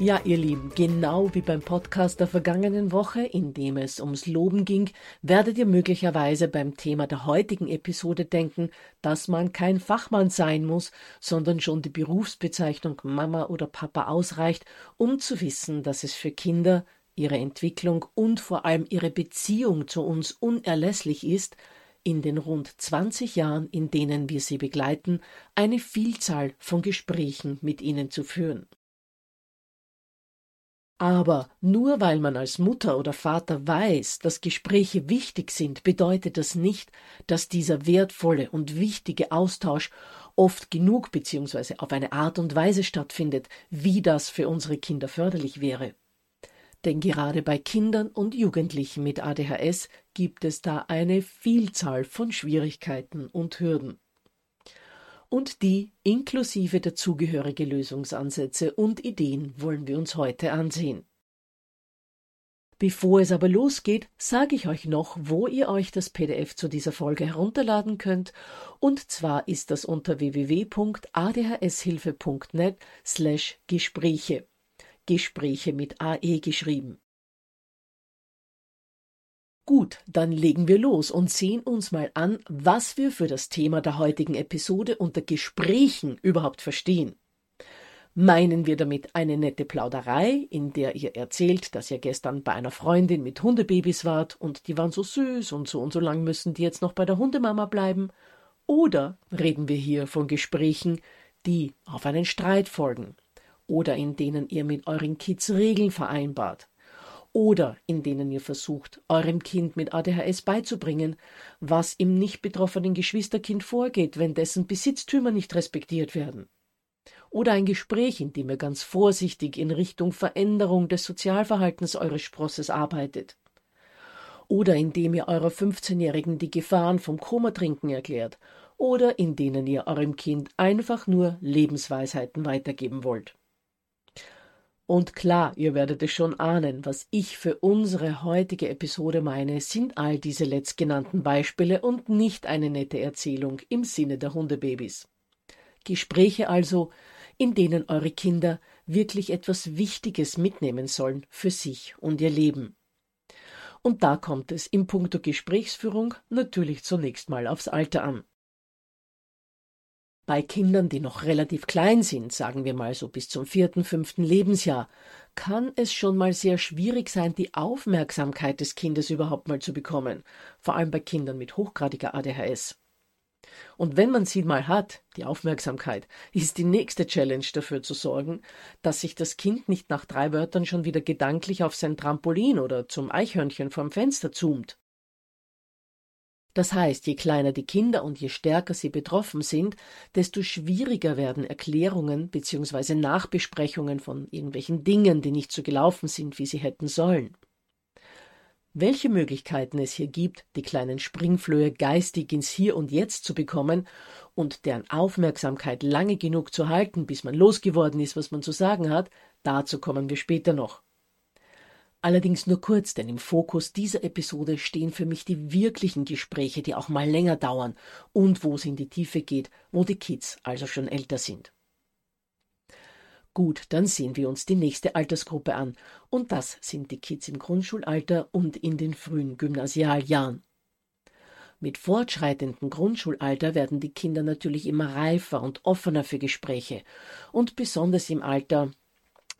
Ja, ihr Lieben, genau wie beim Podcast der vergangenen Woche, in dem es ums Loben ging, werdet ihr möglicherweise beim Thema der heutigen Episode denken, dass man kein Fachmann sein muss, sondern schon die Berufsbezeichnung Mama oder Papa ausreicht, um zu wissen, dass es für Kinder, ihre Entwicklung und vor allem ihre Beziehung zu uns unerlässlich ist, in den rund 20 Jahren, in denen wir sie begleiten, eine Vielzahl von Gesprächen mit ihnen zu führen. Aber nur weil man als Mutter oder Vater weiß, dass Gespräche wichtig sind, bedeutet das nicht, dass dieser wertvolle und wichtige Austausch oft genug bzw. auf eine Art und Weise stattfindet, wie das für unsere Kinder förderlich wäre. Denn gerade bei Kindern und Jugendlichen mit ADHS gibt es da eine Vielzahl von Schwierigkeiten und Hürden und die inklusive dazugehörige Lösungsansätze und Ideen wollen wir uns heute ansehen. Bevor es aber losgeht, sage ich euch noch, wo ihr euch das PDF zu dieser Folge herunterladen könnt, und zwar ist das unter www.adhshilfe.net slash Gespräche. Gespräche mit AE geschrieben. Gut, dann legen wir los und sehen uns mal an, was wir für das Thema der heutigen Episode unter Gesprächen überhaupt verstehen. Meinen wir damit eine nette Plauderei, in der ihr erzählt, dass ihr gestern bei einer Freundin mit Hundebabys wart und die waren so süß und so und so lang müssen die jetzt noch bei der Hundemama bleiben? Oder reden wir hier von Gesprächen, die auf einen Streit folgen oder in denen ihr mit euren Kids Regeln vereinbart? Oder in denen ihr versucht, eurem Kind mit ADHS beizubringen, was im nicht betroffenen Geschwisterkind vorgeht, wenn dessen Besitztümer nicht respektiert werden. Oder ein Gespräch, in dem ihr ganz vorsichtig in Richtung Veränderung des Sozialverhaltens eures Sprosses arbeitet. Oder in dem ihr eurer 15-Jährigen die Gefahren vom Komatrinken erklärt. Oder in denen ihr eurem Kind einfach nur Lebensweisheiten weitergeben wollt. Und klar, ihr werdet es schon ahnen, was ich für unsere heutige Episode meine, sind all diese letztgenannten Beispiele und nicht eine nette Erzählung im Sinne der Hundebabys. Gespräche also, in denen eure Kinder wirklich etwas Wichtiges mitnehmen sollen für sich und ihr Leben. Und da kommt es im Punkto Gesprächsführung natürlich zunächst mal aufs Alter an. Bei Kindern, die noch relativ klein sind, sagen wir mal so bis zum vierten, fünften Lebensjahr, kann es schon mal sehr schwierig sein, die Aufmerksamkeit des Kindes überhaupt mal zu bekommen, vor allem bei Kindern mit hochgradiger ADHS. Und wenn man sie mal hat, die Aufmerksamkeit, ist die nächste Challenge dafür zu sorgen, dass sich das Kind nicht nach drei Wörtern schon wieder gedanklich auf sein Trampolin oder zum Eichhörnchen vorm Fenster zoomt. Das heißt, je kleiner die Kinder und je stärker sie betroffen sind, desto schwieriger werden Erklärungen bzw. Nachbesprechungen von irgendwelchen Dingen, die nicht so gelaufen sind, wie sie hätten sollen. Welche Möglichkeiten es hier gibt, die kleinen Springflöhe geistig ins Hier und Jetzt zu bekommen und deren Aufmerksamkeit lange genug zu halten, bis man losgeworden ist, was man zu sagen hat, dazu kommen wir später noch. Allerdings nur kurz, denn im Fokus dieser Episode stehen für mich die wirklichen Gespräche, die auch mal länger dauern und wo es in die Tiefe geht, wo die Kids also schon älter sind. Gut, dann sehen wir uns die nächste Altersgruppe an, und das sind die Kids im Grundschulalter und in den frühen Gymnasialjahren. Mit fortschreitendem Grundschulalter werden die Kinder natürlich immer reifer und offener für Gespräche, und besonders im Alter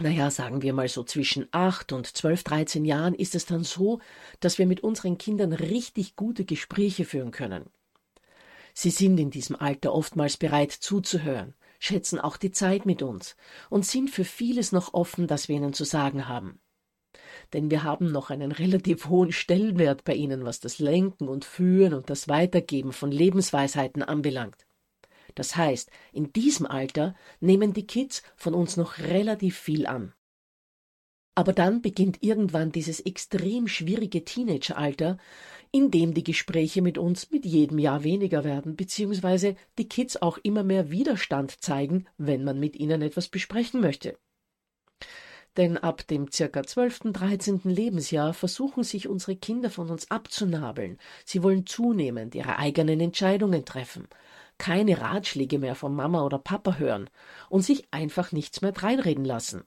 naja, sagen wir mal so zwischen acht und zwölf, dreizehn Jahren ist es dann so, dass wir mit unseren Kindern richtig gute Gespräche führen können. Sie sind in diesem Alter oftmals bereit zuzuhören, schätzen auch die Zeit mit uns und sind für vieles noch offen, das wir ihnen zu sagen haben. Denn wir haben noch einen relativ hohen Stellenwert bei ihnen, was das Lenken und Führen und das Weitergeben von Lebensweisheiten anbelangt. Das heißt, in diesem Alter nehmen die Kids von uns noch relativ viel an. Aber dann beginnt irgendwann dieses extrem schwierige Teenageralter, in dem die Gespräche mit uns mit jedem Jahr weniger werden, beziehungsweise die Kids auch immer mehr Widerstand zeigen, wenn man mit ihnen etwas besprechen möchte. Denn ab dem circa 12., 13. Lebensjahr versuchen sich unsere Kinder von uns abzunabeln. Sie wollen zunehmend ihre eigenen Entscheidungen treffen, keine Ratschläge mehr von Mama oder Papa hören und sich einfach nichts mehr dreinreden lassen.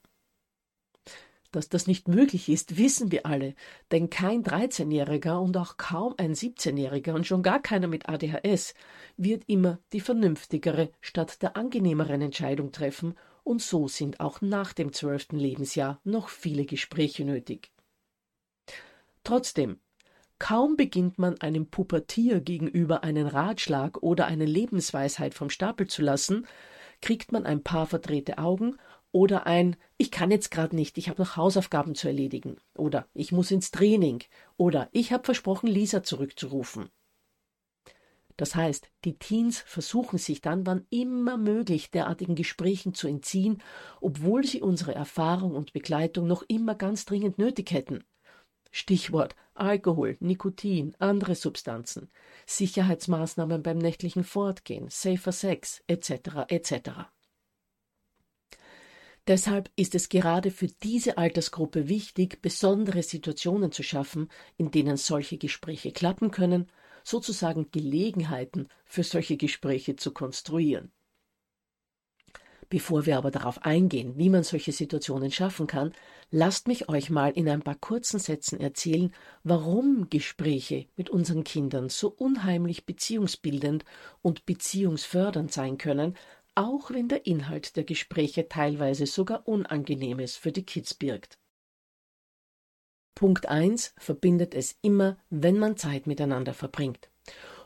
Dass das nicht möglich ist, wissen wir alle, denn kein 13-Jähriger und auch kaum ein 17-Jähriger und schon gar keiner mit ADHS wird immer die vernünftigere statt der angenehmeren Entscheidung treffen, und so sind auch nach dem zwölften Lebensjahr noch viele Gespräche nötig. Trotzdem, Kaum beginnt man einem Pubertier gegenüber einen Ratschlag oder eine Lebensweisheit vom Stapel zu lassen, kriegt man ein paar verdrehte Augen oder ein Ich kann jetzt gerade nicht, ich habe noch Hausaufgaben zu erledigen oder Ich muss ins Training oder Ich habe versprochen, Lisa zurückzurufen. Das heißt, die Teens versuchen sich dann, wann immer möglich, derartigen Gesprächen zu entziehen, obwohl sie unsere Erfahrung und Begleitung noch immer ganz dringend nötig hätten. Stichwort Alkohol, Nikotin, andere Substanzen, Sicherheitsmaßnahmen beim nächtlichen Fortgehen, safer Sex etc. etc. Deshalb ist es gerade für diese Altersgruppe wichtig, besondere Situationen zu schaffen, in denen solche Gespräche klappen können, sozusagen Gelegenheiten für solche Gespräche zu konstruieren. Bevor wir aber darauf eingehen, wie man solche Situationen schaffen kann, lasst mich euch mal in ein paar kurzen Sätzen erzählen, warum Gespräche mit unseren Kindern so unheimlich beziehungsbildend und beziehungsfördernd sein können, auch wenn der Inhalt der Gespräche teilweise sogar Unangenehmes für die Kids birgt. Punkt 1 verbindet es immer, wenn man Zeit miteinander verbringt.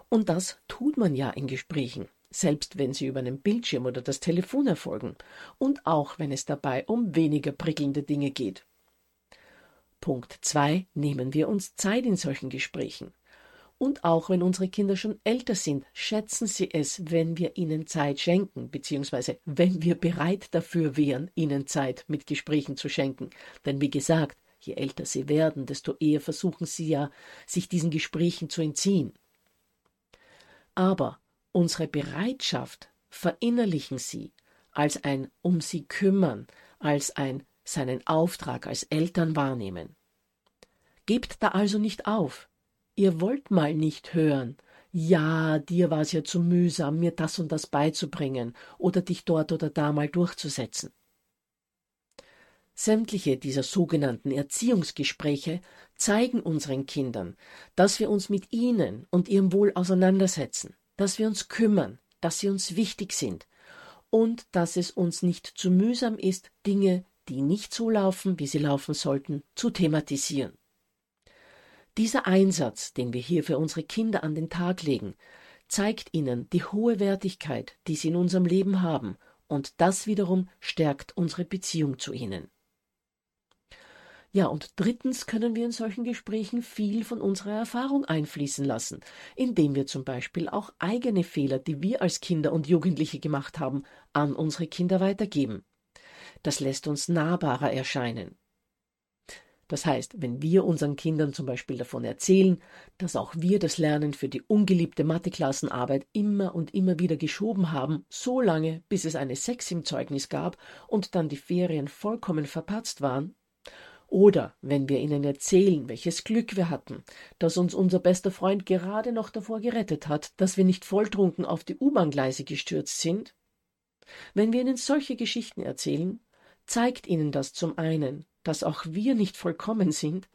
Und das tut man ja in Gesprächen selbst wenn sie über einen Bildschirm oder das Telefon erfolgen und auch wenn es dabei um weniger prickelnde Dinge geht. Punkt 2. Nehmen wir uns Zeit in solchen Gesprächen. Und auch wenn unsere Kinder schon älter sind, schätzen sie es, wenn wir ihnen Zeit schenken, beziehungsweise wenn wir bereit dafür wären, ihnen Zeit mit Gesprächen zu schenken. Denn wie gesagt, je älter sie werden, desto eher versuchen sie ja, sich diesen Gesprächen zu entziehen. Aber Unsere Bereitschaft verinnerlichen Sie als ein um sie kümmern, als ein seinen Auftrag als Eltern wahrnehmen. Gebt da also nicht auf. Ihr wollt mal nicht hören, ja, dir war es ja zu mühsam, mir das und das beizubringen oder dich dort oder da mal durchzusetzen. Sämtliche dieser sogenannten Erziehungsgespräche zeigen unseren Kindern, dass wir uns mit ihnen und ihrem Wohl auseinandersetzen dass wir uns kümmern, dass sie uns wichtig sind und dass es uns nicht zu mühsam ist, Dinge, die nicht so laufen, wie sie laufen sollten, zu thematisieren. Dieser Einsatz, den wir hier für unsere Kinder an den Tag legen, zeigt ihnen die hohe Wertigkeit, die sie in unserem Leben haben, und das wiederum stärkt unsere Beziehung zu ihnen. Ja, und drittens können wir in solchen Gesprächen viel von unserer Erfahrung einfließen lassen, indem wir zum Beispiel auch eigene Fehler, die wir als Kinder und Jugendliche gemacht haben, an unsere Kinder weitergeben. Das lässt uns nahbarer erscheinen. Das heißt, wenn wir unseren Kindern zum Beispiel davon erzählen, dass auch wir das Lernen für die ungeliebte Matheklassenarbeit immer und immer wieder geschoben haben, so lange, bis es eine Sechs im Zeugnis gab und dann die Ferien vollkommen verpatzt waren, oder wenn wir ihnen erzählen, welches Glück wir hatten, dass uns unser bester Freund gerade noch davor gerettet hat, dass wir nicht volltrunken auf die U-Bahn-Gleise gestürzt sind, wenn wir ihnen solche Geschichten erzählen, zeigt ihnen das zum einen, dass auch wir nicht vollkommen sind,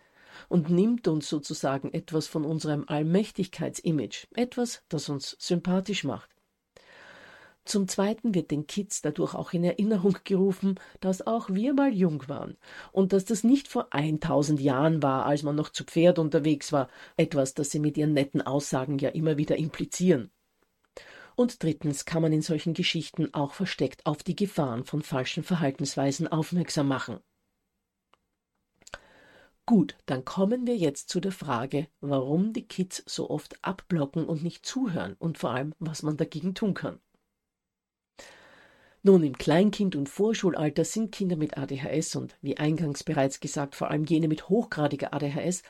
und nimmt uns sozusagen etwas von unserem Allmächtigkeitsimage, etwas, das uns sympathisch macht. Zum Zweiten wird den Kids dadurch auch in Erinnerung gerufen, dass auch wir mal jung waren und dass das nicht vor 1000 Jahren war, als man noch zu Pferd unterwegs war, etwas, das sie mit ihren netten Aussagen ja immer wieder implizieren. Und drittens kann man in solchen Geschichten auch versteckt auf die Gefahren von falschen Verhaltensweisen aufmerksam machen. Gut, dann kommen wir jetzt zu der Frage, warum die Kids so oft abblocken und nicht zuhören und vor allem, was man dagegen tun kann. Nun, im Kleinkind- und Vorschulalter sind Kinder mit ADHS und, wie eingangs bereits gesagt, vor allem jene mit hochgradiger ADHS,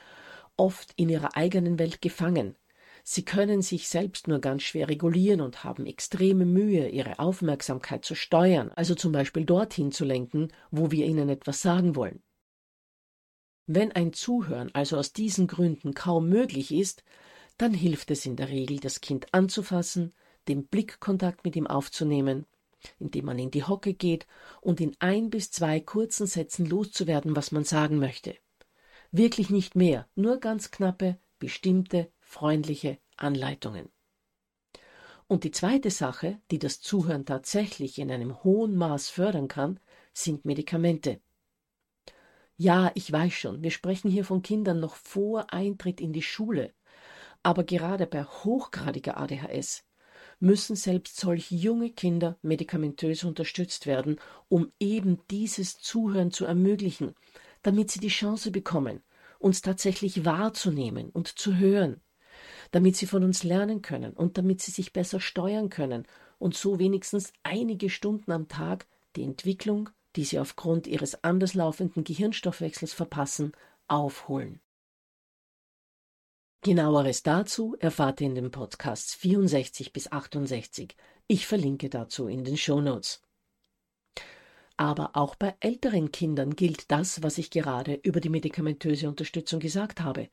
oft in ihrer eigenen Welt gefangen. Sie können sich selbst nur ganz schwer regulieren und haben extreme Mühe, ihre Aufmerksamkeit zu steuern, also zum Beispiel dorthin zu lenken, wo wir ihnen etwas sagen wollen. Wenn ein Zuhören also aus diesen Gründen kaum möglich ist, dann hilft es in der Regel, das Kind anzufassen, den Blickkontakt mit ihm aufzunehmen indem man in die Hocke geht und in ein bis zwei kurzen Sätzen loszuwerden, was man sagen möchte. Wirklich nicht mehr, nur ganz knappe, bestimmte, freundliche Anleitungen. Und die zweite Sache, die das Zuhören tatsächlich in einem hohen Maß fördern kann, sind Medikamente. Ja, ich weiß schon, wir sprechen hier von Kindern noch vor Eintritt in die Schule, aber gerade bei hochgradiger ADHS müssen selbst solch junge Kinder medikamentös unterstützt werden, um eben dieses Zuhören zu ermöglichen, damit sie die Chance bekommen, uns tatsächlich wahrzunehmen und zu hören, damit sie von uns lernen können und damit sie sich besser steuern können und so wenigstens einige Stunden am Tag die Entwicklung, die sie aufgrund ihres anderslaufenden Gehirnstoffwechsels verpassen, aufholen. Genaueres dazu erfahrt ihr in den Podcasts 64 bis 68. Ich verlinke dazu in den Show Notes. Aber auch bei älteren Kindern gilt das, was ich gerade über die medikamentöse Unterstützung gesagt habe.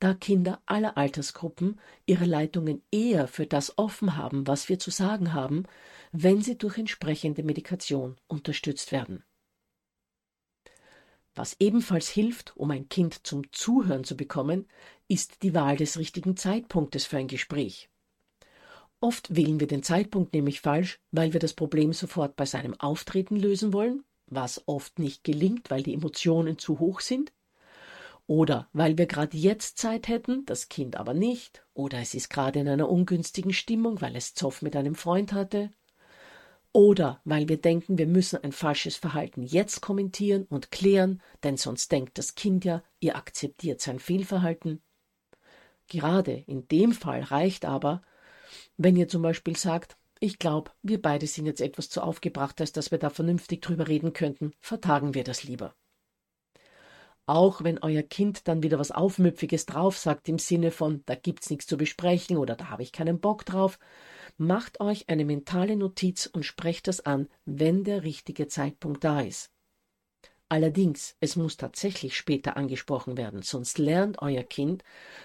Da Kinder aller Altersgruppen ihre Leitungen eher für das offen haben, was wir zu sagen haben, wenn sie durch entsprechende Medikation unterstützt werden. Was ebenfalls hilft, um ein Kind zum Zuhören zu bekommen, ist die Wahl des richtigen Zeitpunktes für ein Gespräch. Oft wählen wir den Zeitpunkt nämlich falsch, weil wir das Problem sofort bei seinem Auftreten lösen wollen, was oft nicht gelingt, weil die Emotionen zu hoch sind, oder weil wir gerade jetzt Zeit hätten, das Kind aber nicht, oder es ist gerade in einer ungünstigen Stimmung, weil es Zoff mit einem Freund hatte, oder weil wir denken, wir müssen ein falsches Verhalten jetzt kommentieren und klären, denn sonst denkt das Kind ja, ihr akzeptiert sein Fehlverhalten. Gerade in dem Fall reicht aber, wenn ihr zum Beispiel sagt, ich glaube, wir beide sind jetzt etwas zu aufgebracht, als dass wir da vernünftig drüber reden könnten, vertagen wir das lieber. Auch wenn euer Kind dann wieder was Aufmüpfiges drauf sagt im Sinne von, da gibt's nichts zu besprechen oder da habe ich keinen Bock drauf, Macht euch eine mentale Notiz und sprecht das an, wenn der richtige Zeitpunkt da ist. Allerdings, es muss tatsächlich später angesprochen werden, sonst lernt euer Kind,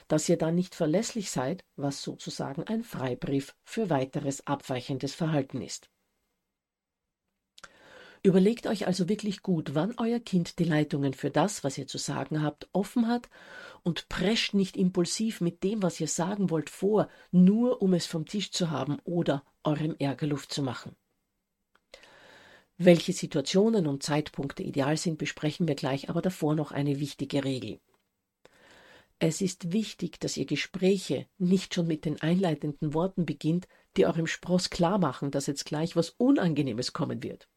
dass ihr dann nicht verlässlich seid, was sozusagen ein Freibrief für weiteres abweichendes Verhalten ist. Überlegt euch also wirklich gut, wann euer Kind die Leitungen für das, was ihr zu sagen habt, offen hat und prescht nicht impulsiv mit dem, was ihr sagen wollt, vor, nur um es vom Tisch zu haben oder eurem Ärger Luft zu machen. Welche Situationen und Zeitpunkte ideal sind, besprechen wir gleich, aber davor noch eine wichtige Regel. Es ist wichtig, dass ihr Gespräche nicht schon mit den einleitenden Worten beginnt, die eurem Spross klar machen, dass jetzt gleich was Unangenehmes kommen wird.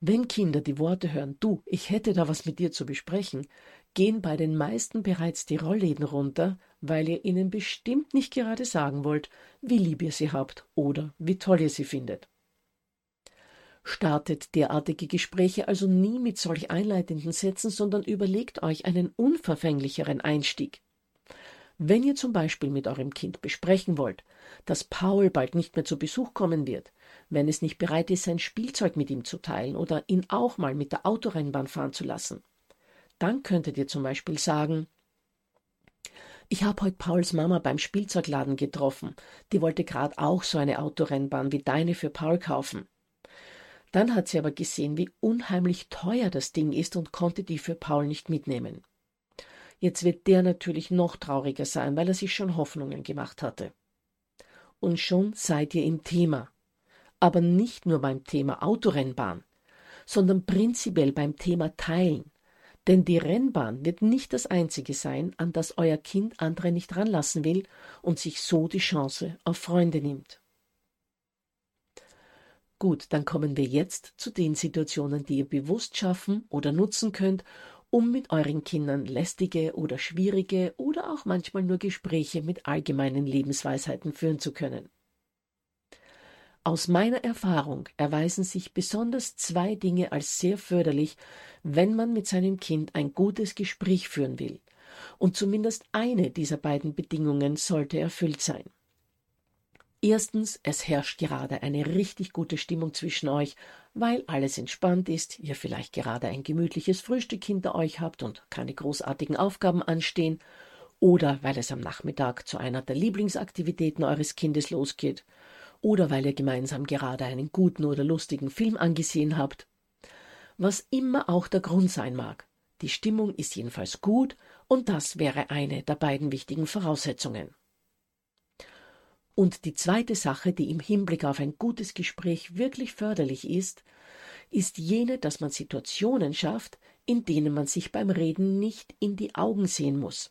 Wenn Kinder die Worte hören, du, ich hätte da was mit dir zu besprechen, gehen bei den meisten bereits die Rollläden runter, weil ihr ihnen bestimmt nicht gerade sagen wollt, wie lieb ihr sie habt oder wie toll ihr sie findet. Startet derartige Gespräche also nie mit solch einleitenden Sätzen, sondern überlegt euch einen unverfänglicheren Einstieg. Wenn ihr zum Beispiel mit eurem Kind besprechen wollt, dass Paul bald nicht mehr zu Besuch kommen wird, wenn es nicht bereit ist, sein Spielzeug mit ihm zu teilen oder ihn auch mal mit der Autorennbahn fahren zu lassen, dann könntet ihr zum Beispiel sagen, ich habe heute Pauls Mama beim Spielzeugladen getroffen. Die wollte gerade auch so eine Autorennbahn wie deine für Paul kaufen. Dann hat sie aber gesehen, wie unheimlich teuer das Ding ist und konnte die für Paul nicht mitnehmen. Jetzt wird der natürlich noch trauriger sein, weil er sich schon Hoffnungen gemacht hatte. Und schon seid ihr im Thema. Aber nicht nur beim Thema Autorennbahn, sondern prinzipiell beim Thema Teilen. Denn die Rennbahn wird nicht das einzige sein, an das euer Kind andere nicht ranlassen will und sich so die Chance auf Freunde nimmt. Gut, dann kommen wir jetzt zu den Situationen, die ihr bewusst schaffen oder nutzen könnt, um mit euren Kindern lästige oder schwierige oder auch manchmal nur Gespräche mit allgemeinen Lebensweisheiten führen zu können. Aus meiner Erfahrung erweisen sich besonders zwei Dinge als sehr förderlich, wenn man mit seinem Kind ein gutes Gespräch führen will. Und zumindest eine dieser beiden Bedingungen sollte erfüllt sein. Erstens, es herrscht gerade eine richtig gute Stimmung zwischen euch, weil alles entspannt ist, ihr vielleicht gerade ein gemütliches Frühstück hinter euch habt und keine großartigen Aufgaben anstehen, oder weil es am Nachmittag zu einer der Lieblingsaktivitäten eures Kindes losgeht, oder weil ihr gemeinsam gerade einen guten oder lustigen Film angesehen habt. Was immer auch der Grund sein mag, die Stimmung ist jedenfalls gut und das wäre eine der beiden wichtigen Voraussetzungen. Und die zweite Sache, die im Hinblick auf ein gutes Gespräch wirklich förderlich ist, ist jene, dass man Situationen schafft, in denen man sich beim Reden nicht in die Augen sehen muss.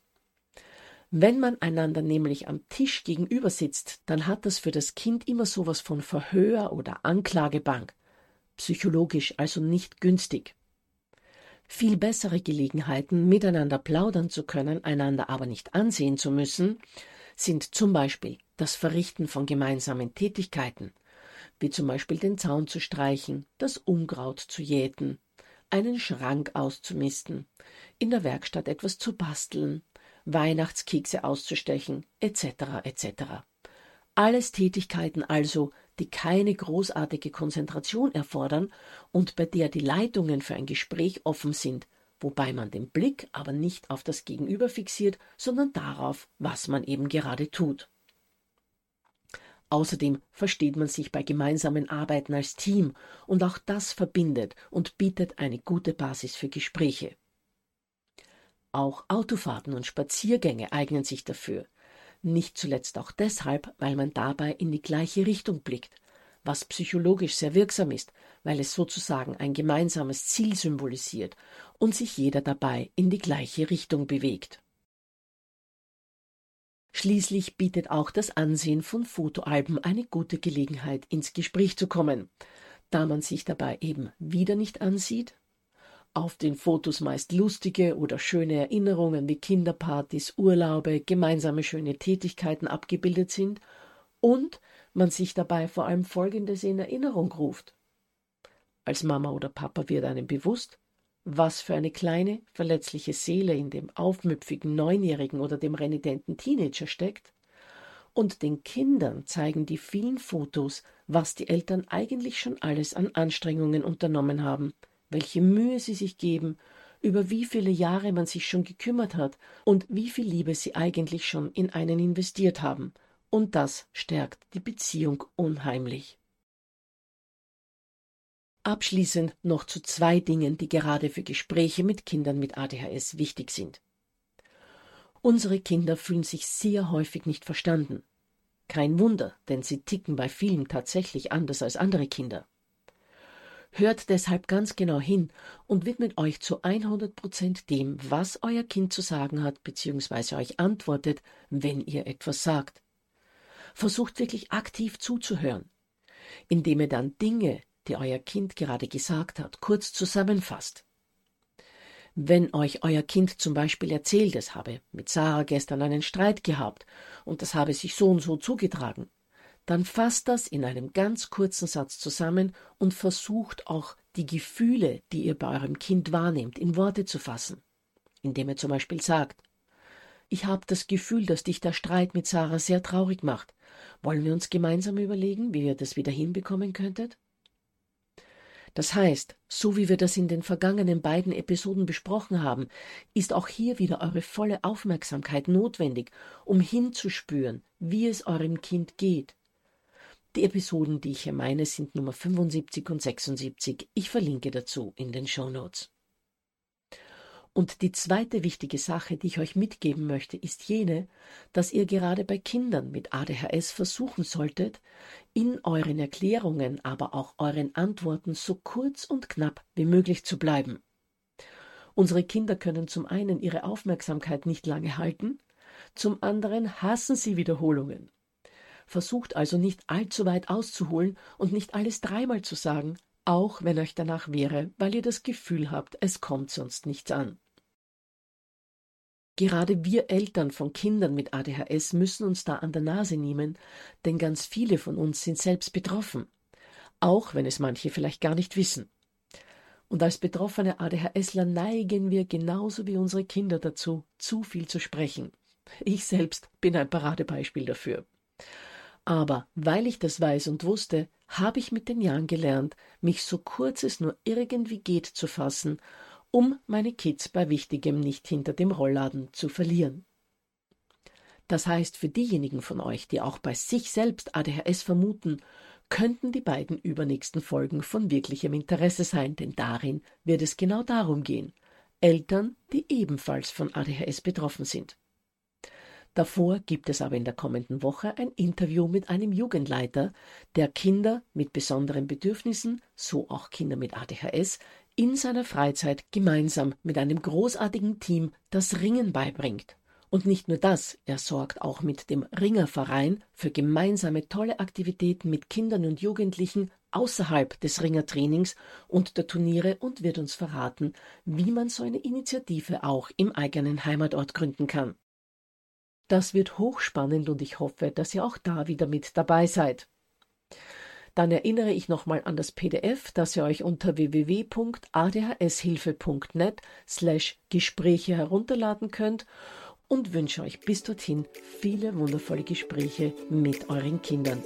Wenn man einander nämlich am Tisch gegenüber sitzt, dann hat das für das Kind immer sowas von Verhör oder Anklagebank. Psychologisch also nicht günstig. Viel bessere Gelegenheiten, miteinander plaudern zu können, einander aber nicht ansehen zu müssen, sind zum Beispiel das Verrichten von gemeinsamen Tätigkeiten, wie zum Beispiel den Zaun zu streichen, das Unkraut zu jäten, einen Schrank auszumisten, in der Werkstatt etwas zu basteln, Weihnachtskekse auszustechen, etc. etc. Alles Tätigkeiten also, die keine großartige Konzentration erfordern und bei der die Leitungen für ein Gespräch offen sind, wobei man den Blick aber nicht auf das Gegenüber fixiert, sondern darauf, was man eben gerade tut. Außerdem versteht man sich bei gemeinsamen Arbeiten als Team und auch das verbindet und bietet eine gute Basis für Gespräche. Auch Autofahrten und Spaziergänge eignen sich dafür. Nicht zuletzt auch deshalb, weil man dabei in die gleiche Richtung blickt, was psychologisch sehr wirksam ist, weil es sozusagen ein gemeinsames Ziel symbolisiert und sich jeder dabei in die gleiche Richtung bewegt. Schließlich bietet auch das Ansehen von Fotoalben eine gute Gelegenheit, ins Gespräch zu kommen, da man sich dabei eben wieder nicht ansieht, auf den Fotos meist lustige oder schöne Erinnerungen wie Kinderpartys, Urlaube, gemeinsame schöne Tätigkeiten abgebildet sind und man sich dabei vor allem Folgendes in Erinnerung ruft. Als Mama oder Papa wird einem bewusst, was für eine kleine, verletzliche Seele in dem aufmüpfigen Neunjährigen oder dem renitenten Teenager steckt, und den Kindern zeigen die vielen Fotos, was die Eltern eigentlich schon alles an Anstrengungen unternommen haben, welche Mühe sie sich geben, über wie viele Jahre man sich schon gekümmert hat und wie viel Liebe sie eigentlich schon in einen investiert haben, und das stärkt die Beziehung unheimlich. Abschließend noch zu zwei Dingen, die gerade für Gespräche mit Kindern mit ADHS wichtig sind. Unsere Kinder fühlen sich sehr häufig nicht verstanden. Kein Wunder, denn sie ticken bei vielen tatsächlich anders als andere Kinder. Hört deshalb ganz genau hin und widmet euch zu 100 Prozent dem, was euer Kind zu sagen hat, beziehungsweise euch antwortet, wenn ihr etwas sagt. Versucht wirklich aktiv zuzuhören, indem ihr dann Dinge, die euer Kind gerade gesagt hat, kurz zusammenfasst. Wenn euch euer Kind zum Beispiel erzählt, es habe mit Sarah gestern einen Streit gehabt und das habe sich so und so zugetragen, dann fasst das in einem ganz kurzen Satz zusammen und versucht auch die Gefühle, die ihr bei eurem Kind wahrnehmt, in Worte zu fassen. Indem ihr zum Beispiel sagt, ich habe das Gefühl, dass dich der Streit mit Sarah sehr traurig macht. Wollen wir uns gemeinsam überlegen, wie ihr das wieder hinbekommen könntet? Das heißt, so wie wir das in den vergangenen beiden Episoden besprochen haben, ist auch hier wieder eure volle Aufmerksamkeit notwendig, um hinzuspüren, wie es eurem Kind geht. Die Episoden, die ich hier meine, sind Nummer 75 und 76. Ich verlinke dazu in den Show Notes. Und die zweite wichtige Sache, die ich euch mitgeben möchte, ist jene, dass ihr gerade bei Kindern mit ADHS versuchen solltet, in euren Erklärungen, aber auch euren Antworten so kurz und knapp wie möglich zu bleiben. Unsere Kinder können zum einen ihre Aufmerksamkeit nicht lange halten, zum anderen hassen sie Wiederholungen. Versucht also nicht allzu weit auszuholen und nicht alles dreimal zu sagen, auch wenn euch danach wäre, weil ihr das Gefühl habt, es kommt sonst nichts an. Gerade wir Eltern von Kindern mit ADHS müssen uns da an der Nase nehmen, denn ganz viele von uns sind selbst betroffen, auch wenn es manche vielleicht gar nicht wissen. Und als betroffene ADHSler neigen wir genauso wie unsere Kinder dazu, zu viel zu sprechen. Ich selbst bin ein Paradebeispiel dafür. Aber weil ich das weiß und wusste, habe ich mit den Jahren gelernt, mich so kurz es nur irgendwie geht zu fassen um meine Kids bei Wichtigem nicht hinter dem Rollladen zu verlieren. Das heißt, für diejenigen von euch, die auch bei sich selbst ADHS vermuten, könnten die beiden übernächsten Folgen von wirklichem Interesse sein, denn darin wird es genau darum gehen. Eltern, die ebenfalls von ADHS betroffen sind. Davor gibt es aber in der kommenden Woche ein Interview mit einem Jugendleiter, der Kinder mit besonderen Bedürfnissen, so auch Kinder mit ADHS, in seiner Freizeit gemeinsam mit einem großartigen Team das Ringen beibringt. Und nicht nur das, er sorgt auch mit dem Ringerverein für gemeinsame tolle Aktivitäten mit Kindern und Jugendlichen außerhalb des Ringertrainings und der Turniere und wird uns verraten, wie man so eine Initiative auch im eigenen Heimatort gründen kann. Das wird hochspannend und ich hoffe, dass ihr auch da wieder mit dabei seid. Dann erinnere ich nochmal an das PDF, das ihr euch unter www.adhshilfe.net slash Gespräche herunterladen könnt und wünsche euch bis dorthin viele wundervolle Gespräche mit euren Kindern.